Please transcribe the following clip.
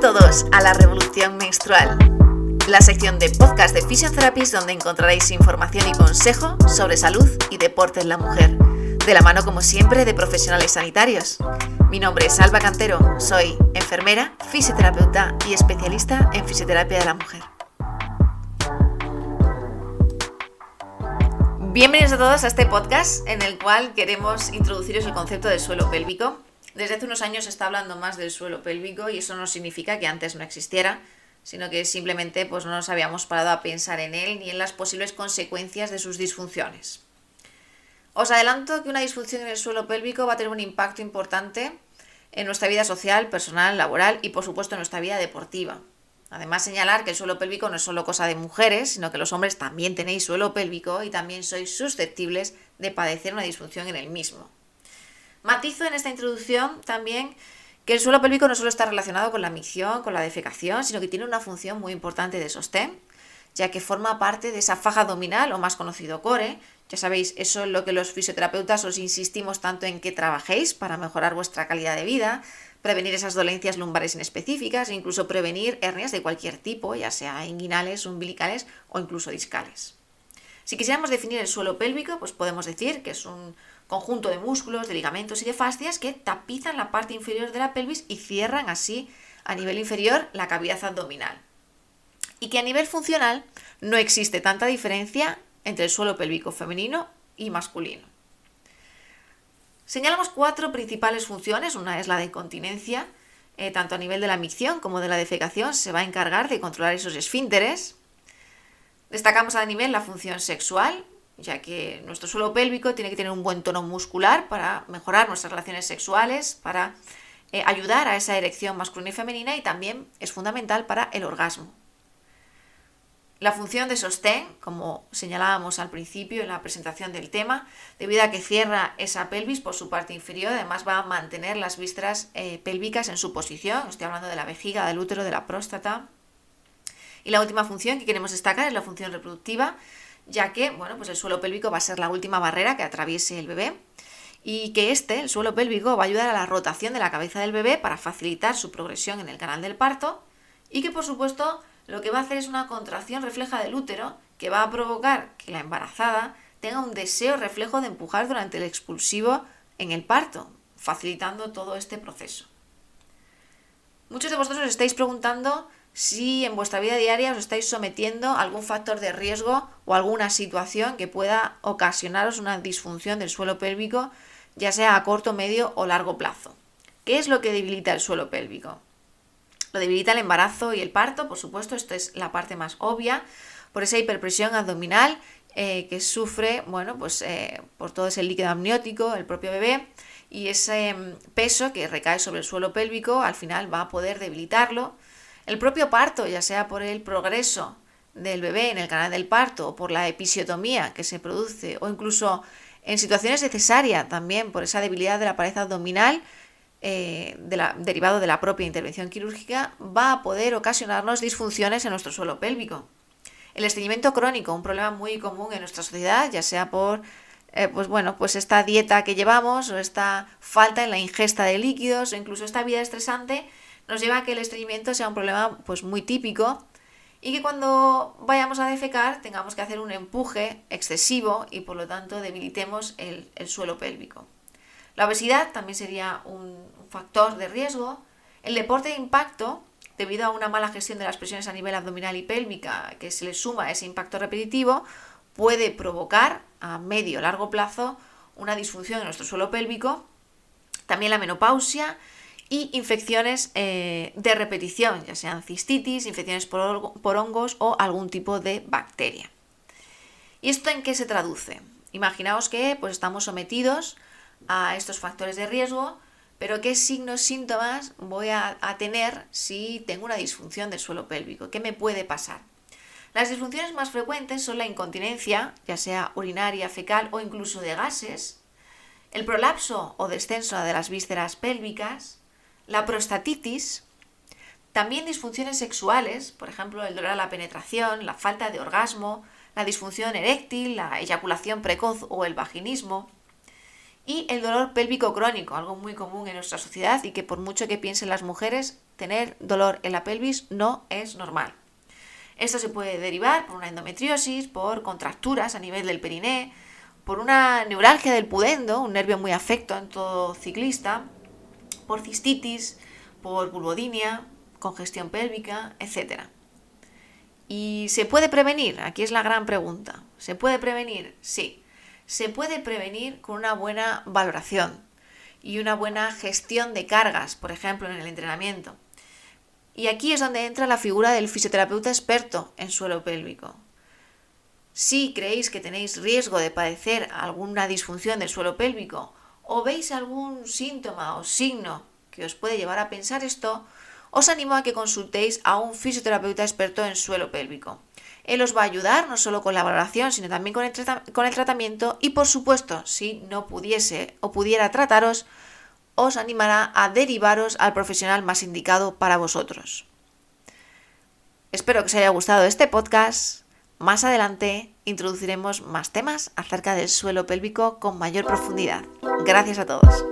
todos a la Revolución Menstrual, la sección de podcast de Physiotherapies donde encontraréis información y consejo sobre salud y deporte en la mujer, de la mano como siempre de profesionales sanitarios. Mi nombre es Alba Cantero, soy enfermera, fisioterapeuta y especialista en fisioterapia de la mujer. Bienvenidos a todos a este podcast en el cual queremos introduciros el concepto del suelo pélvico. Desde hace unos años se está hablando más del suelo pélvico y eso no significa que antes no existiera, sino que simplemente pues, no nos habíamos parado a pensar en él ni en las posibles consecuencias de sus disfunciones. Os adelanto que una disfunción en el suelo pélvico va a tener un impacto importante en nuestra vida social, personal, laboral y por supuesto en nuestra vida deportiva. Además, señalar que el suelo pélvico no es solo cosa de mujeres, sino que los hombres también tenéis suelo pélvico y también sois susceptibles de padecer una disfunción en el mismo. Matizo en esta introducción también que el suelo pélvico no solo está relacionado con la micción, con la defecación, sino que tiene una función muy importante de sostén, ya que forma parte de esa faja abdominal o más conocido core. Ya sabéis, eso es lo que los fisioterapeutas os insistimos tanto en que trabajéis para mejorar vuestra calidad de vida, prevenir esas dolencias lumbares inespecíficas e incluso prevenir hernias de cualquier tipo, ya sea inguinales, umbilicales o incluso discales. Si quisiéramos definir el suelo pélvico, pues podemos decir que es un conjunto de músculos, de ligamentos y de fascias que tapizan la parte inferior de la pelvis y cierran así a nivel inferior la cavidad abdominal. Y que a nivel funcional no existe tanta diferencia entre el suelo pélvico femenino y masculino. Señalamos cuatro principales funciones. Una es la de incontinencia, eh, tanto a nivel de la micción como de la defecación, se va a encargar de controlar esos esfínteres. Destacamos a nivel la función sexual, ya que nuestro suelo pélvico tiene que tener un buen tono muscular para mejorar nuestras relaciones sexuales, para eh, ayudar a esa erección masculina y femenina y también es fundamental para el orgasmo. La función de sostén, como señalábamos al principio en la presentación del tema, debido a que cierra esa pelvis por su parte inferior, además va a mantener las vísceras eh, pélvicas en su posición, estoy hablando de la vejiga, del útero, de la próstata. Y la última función que queremos destacar es la función reproductiva, ya que bueno, pues el suelo pélvico va a ser la última barrera que atraviese el bebé y que este, el suelo pélvico, va a ayudar a la rotación de la cabeza del bebé para facilitar su progresión en el canal del parto y que por supuesto lo que va a hacer es una contracción refleja del útero que va a provocar que la embarazada tenga un deseo reflejo de empujar durante el expulsivo en el parto, facilitando todo este proceso. Muchos de vosotros os estáis preguntando si en vuestra vida diaria os estáis sometiendo a algún factor de riesgo o alguna situación que pueda ocasionaros una disfunción del suelo pélvico, ya sea a corto, medio o largo plazo. ¿Qué es lo que debilita el suelo pélvico? Lo debilita el embarazo y el parto, por supuesto, esto es la parte más obvia, por esa hiperpresión abdominal eh, que sufre, bueno, pues eh, por todo ese líquido amniótico, el propio bebé, y ese mm, peso que recae sobre el suelo pélvico al final va a poder debilitarlo. El propio parto, ya sea por el progreso del bebé en el canal del parto o por la episiotomía que se produce o incluso en situaciones de cesárea también por esa debilidad de la pared abdominal, eh, derivado de la propia intervención quirúrgica va a poder ocasionarnos disfunciones en nuestro suelo pélvico. El estreñimiento crónico, un problema muy común en nuestra sociedad, ya sea por eh, pues bueno, pues esta dieta que llevamos o esta falta en la ingesta de líquidos o incluso esta vida estresante nos lleva a que el estreñimiento sea un problema pues muy típico y que cuando vayamos a defecar tengamos que hacer un empuje excesivo y por lo tanto debilitemos el suelo pélvico. La obesidad también sería un factor de riesgo. El deporte de impacto, debido a una mala gestión de las presiones a nivel abdominal y pélvica, que se le suma ese impacto repetitivo, puede provocar a medio o largo plazo una disfunción en nuestro suelo pélvico. También la menopausia y infecciones eh, de repetición, ya sean cistitis, infecciones por, por hongos o algún tipo de bacteria. ¿Y esto en qué se traduce? Imaginaos que pues, estamos sometidos a estos factores de riesgo, pero qué signos, síntomas voy a, tener si tengo una disfunción del suelo pélvico, qué me puede pasar. Las disfunciones más frecuentes son la incontinencia, ya sea urinaria, fecal o incluso de gases, el prolapso o descenso de las vísceras pélvicas, la prostatitis, también disfunciones sexuales, por ejemplo, el dolor a la penetración, la falta de orgasmo, la disfunción eréctil, la eyaculación precoz o el vaginismo, Y el dolor pélvico crónico, algo muy común en nuestra sociedad y que por mucho que piensen las mujeres, tener dolor en la pelvis no es normal. Esto se puede derivar por una endometriosis, por contracturas a nivel del periné, por una neuralgia del pudendo, un nervio muy afecto en todo ciclista, por cistitis, por vulvodinia, congestión pélvica, etc. ¿Y se puede prevenir? Aquí es la gran pregunta. ¿Se puede prevenir? Sí se puede prevenir con una buena valoración y una buena gestión de cargas, por ejemplo, en el entrenamiento. Y aquí es donde entra la figura del fisioterapeuta experto en suelo pélvico. Si creéis que tenéis riesgo de padecer alguna disfunción del suelo pélvico o veis algún síntoma o signo que os puede llevar a pensar esto, os animo a que consultéis a un fisioterapeuta experto en suelo pélvico. Él os va a ayudar no solo con la valoración, sino también con el, con el tratamiento y por supuesto, si no pudiese o pudiera trataros, os animará a derivaros al profesional más indicado para vosotros. Espero que os haya gustado este podcast. Más adelante introduciremos más temas acerca del suelo pélvico con mayor profundidad. Gracias a todos.